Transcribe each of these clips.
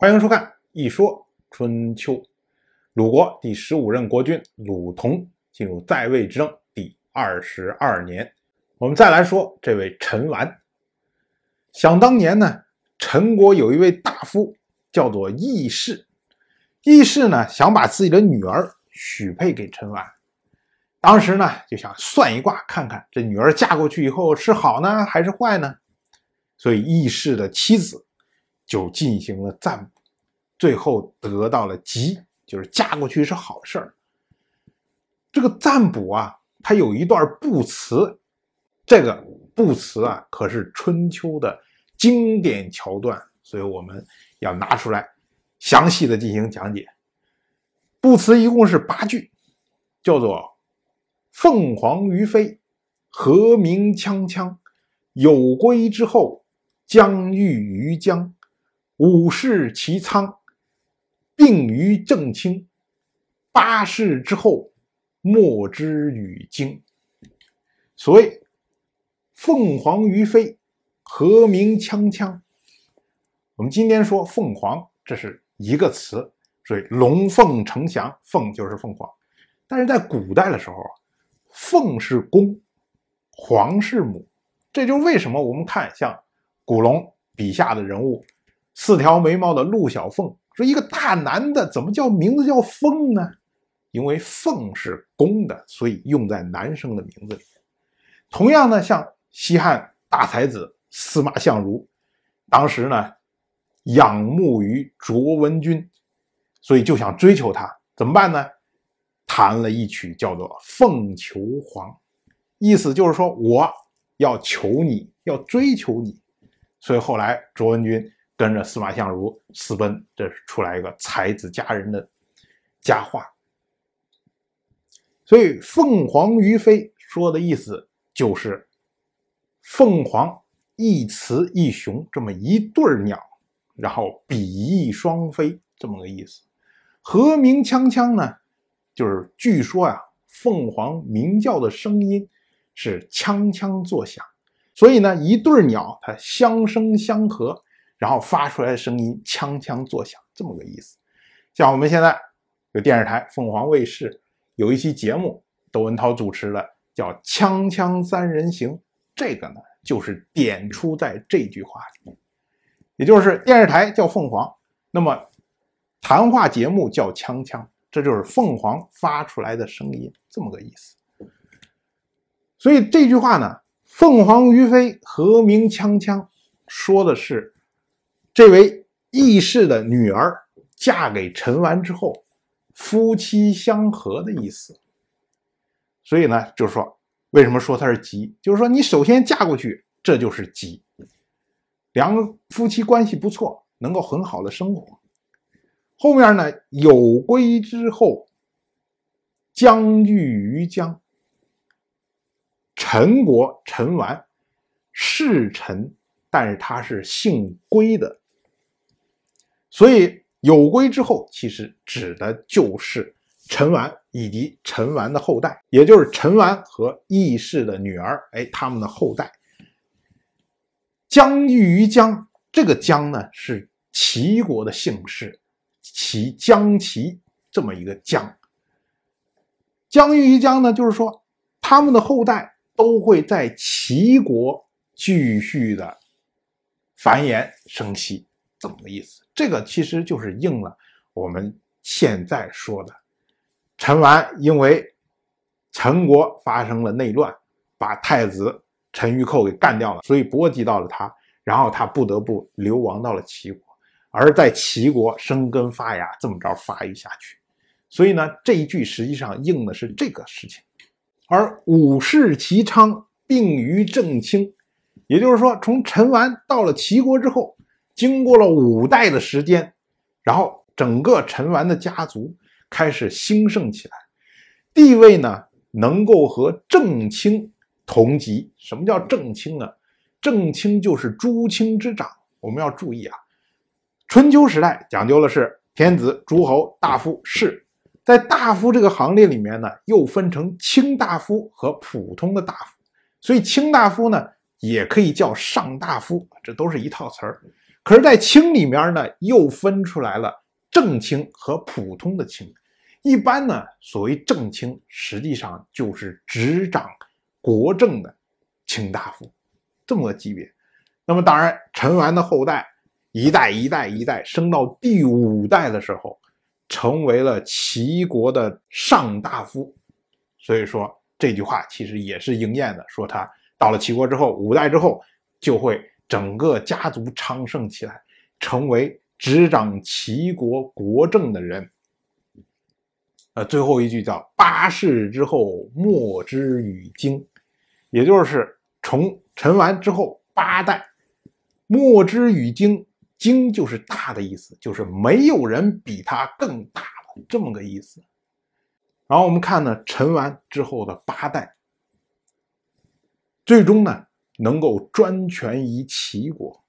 欢迎收看《一说春秋》。鲁国第十五任国君鲁同进入在位执政第二十二年，我们再来说这位陈完。想当年呢，陈国有一位大夫叫做义士，义士呢想把自己的女儿许配给陈完，当时呢就想算一卦，看看这女儿嫁过去以后是好呢还是坏呢？所以义士的妻子。就进行了占卜，最后得到了吉，就是嫁过去是好事儿。这个占卜啊，它有一段卜辞，这个卜辞啊，可是春秋的经典桥段，所以我们要拿出来详细的进行讲解。卜辞一共是八句，叫做“凤凰于飞，和鸣锵锵，有归之后，将遇于江。”五世其仓，病于正清；八世之后，莫之与惊。所谓凤凰于飞，和鸣锵锵。我们今天说凤凰，这是一个词，所以龙凤呈祥，凤就是凤凰。但是在古代的时候啊，凤是公，凰是母。这就是为什么我们看像古龙笔下的人物。四条眉毛的陆小凤说：“一个大男的怎么叫名字叫凤呢？因为凤是公的，所以用在男生的名字里。同样呢，像西汉大才子司马相如，当时呢仰慕于卓文君，所以就想追求她，怎么办呢？弹了一曲叫做《凤求凰》，意思就是说我要求你，要追求你。所以后来卓文君。”跟着司马相如私奔，这是出来一个才子佳人的佳话。所以“凤凰于飞”说的意思就是凤凰一雌一雄这么一对鸟，然后比翼双飞这么个意思。和鸣锵锵呢，就是据说呀，凤凰鸣叫的声音是锵锵作响，所以呢，一对鸟它相生相和。然后发出来的声音锵锵作响，这么个意思。像我们现在有电视台凤凰卫视有一期节目，窦文涛主持的，叫《锵锵三人行》，这个呢就是点出在这句话里，也就是电视台叫凤凰，那么谈话节目叫锵锵，这就是凤凰发出来的声音，这么个意思。所以这句话呢，“凤凰于飞，和鸣锵锵”，说的是。这位义士的女儿嫁给陈完之后，夫妻相和的意思。所以呢，就是说，为什么说他是吉？就是说，你首先嫁过去，这就是吉，两个夫妻关系不错，能够很好的生活。后面呢，有归之后，将遇于江。陈国陈完是陈，但是他是姓归的。所以有归之后，其实指的就是陈完以及陈完的后代，也就是陈完和义氏的女儿，哎，他们的后代。姜遇于姜，这个姜呢是齐国的姓氏，齐姜齐这么一个姜。姜遇于姜呢，就是说他们的后代都会在齐国继续的繁衍生息，这么个意思。这个其实就是应了我们现在说的，陈完因为陈国发生了内乱，把太子陈玉寇给干掉了，所以波及到了他，然后他不得不流亡到了齐国，而在齐国生根发芽，这么着发育下去。所以呢，这一句实际上应的是这个事情。而武士齐昌病于正卿，也就是说，从陈完到了齐国之后。经过了五代的时间，然后整个陈完的家族开始兴盛起来，地位呢能够和正卿同级。什么叫正卿呢？正卿就是诸卿之长。我们要注意啊，春秋时代讲究的是天子、诸侯、大夫、士，在大夫这个行列里面呢，又分成卿大夫和普通的大夫，所以卿大夫呢也可以叫上大夫，这都是一套词儿。可是，在卿里面呢，又分出来了正卿和普通的卿。一般呢，所谓正卿，实际上就是执掌国政的卿大夫，这么个级别。那么，当然，陈完的后代一代一代一代升到第五代的时候，成为了齐国的上大夫。所以说，这句话其实也是应验的，说他到了齐国之后，五代之后就会整个家族昌盛起来，成为执掌齐国国政的人。呃，最后一句叫“八世之后，莫之与京”，也就是从陈完之后八代，莫之与京，京就是大的意思，就是没有人比他更大了，这么个意思。然后我们看呢，陈完之后的八代，最终呢能够专权于齐国，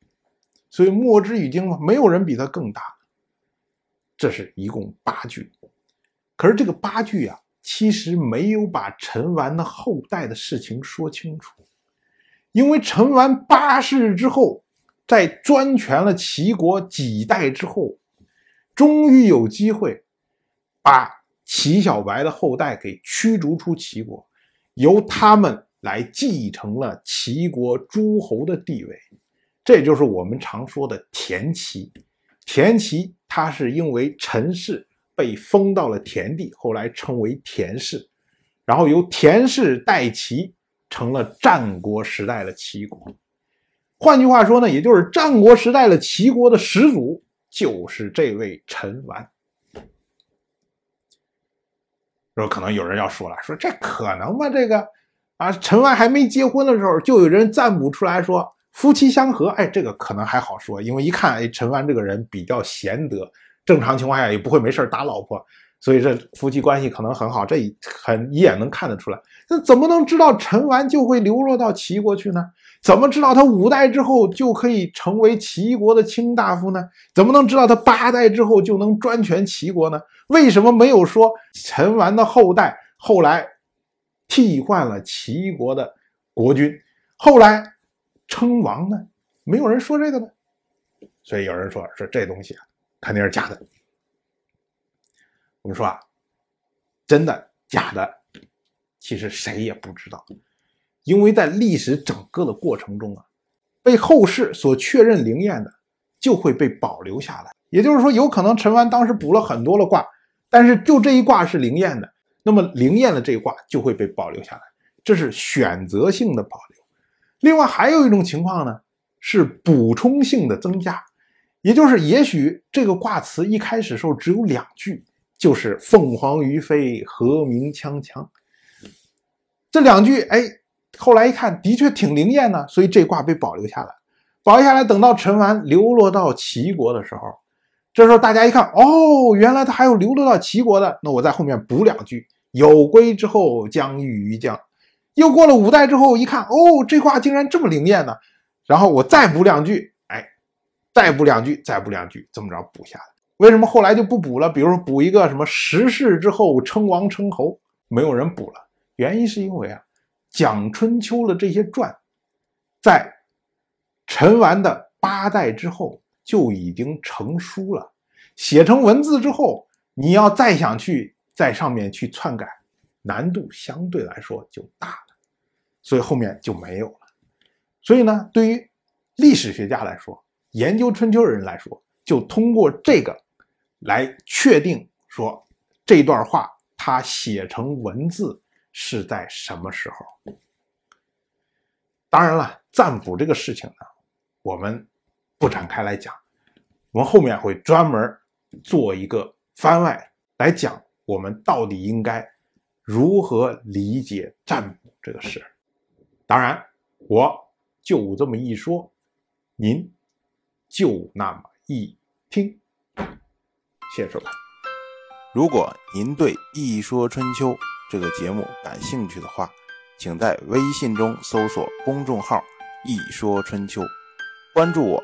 所以莫之与京嘛，没有人比他更大。这是一共八句。可是这个八句啊，其实没有把陈完的后代的事情说清楚，因为陈完八世之后，在专权了齐国几代之后，终于有机会把齐小白的后代给驱逐出齐国，由他们来继承了齐国诸侯的地位，这就是我们常说的田齐。田齐，他是因为陈氏。被封到了田地，后来称为田氏，然后由田氏代齐，成了战国时代的齐国。换句话说呢，也就是战国时代的齐国的始祖就是这位陈完。说可能有人要说了，说这可能吗？这个啊，陈完还没结婚的时候，就有人占卜出来说夫妻相合。哎，这个可能还好说，因为一看，哎，陈完这个人比较贤德。正常情况下也不会没事打老婆，所以这夫妻关系可能很好，这很一眼能看得出来。那怎么能知道陈完就会流落到齐国去呢？怎么知道他五代之后就可以成为齐国的卿大夫呢？怎么能知道他八代之后就能专权齐国呢？为什么没有说陈完的后代后来替换了齐国的国君，后来称王呢？没有人说这个呢。所以有人说说这东西啊。肯定是假的。我们说啊，真的假的，其实谁也不知道，因为在历史整个的过程中啊，被后世所确认灵验的，就会被保留下来。也就是说，有可能陈完当时卜了很多的卦，但是就这一卦是灵验的，那么灵验的这一卦就会被保留下来，这是选择性的保留。另外还有一种情况呢，是补充性的增加。也就是，也许这个卦词一开始时候只有两句，就是“凤凰于飞，和鸣锵锵”。这两句，哎，后来一看，的确挺灵验的，所以这卦被保留下来。保留下来，等到陈完流落到齐国的时候，这时候大家一看，哦，原来他还有流落到齐国的，那我在后面补两句：“有归之后，将遇于江。”又过了五代之后，一看，哦，这话竟然这么灵验呢，然后我再补两句。哎再补两句，再补两句，这么着补下来。为什么后来就不补了？比如说补一个什么十世之后称王称侯，没有人补了。原因是因为啊，讲春秋的这些传，在陈完的八代之后就已经成书了，写成文字之后，你要再想去在上面去篡改，难度相对来说就大了，所以后面就没有了。所以呢，对于历史学家来说，研究春秋的人来说，就通过这个来确定说这段话它写成文字是在什么时候。当然了，占卜这个事情呢，我们不展开来讲，我们后面会专门做一个番外来讲，我们到底应该如何理解占卜这个事。当然，我就这么一说，您。就那么一听，谢谢收看。如果您对《一说春秋》这个节目感兴趣的话，请在微信中搜索公众号“一说春秋”，关注我。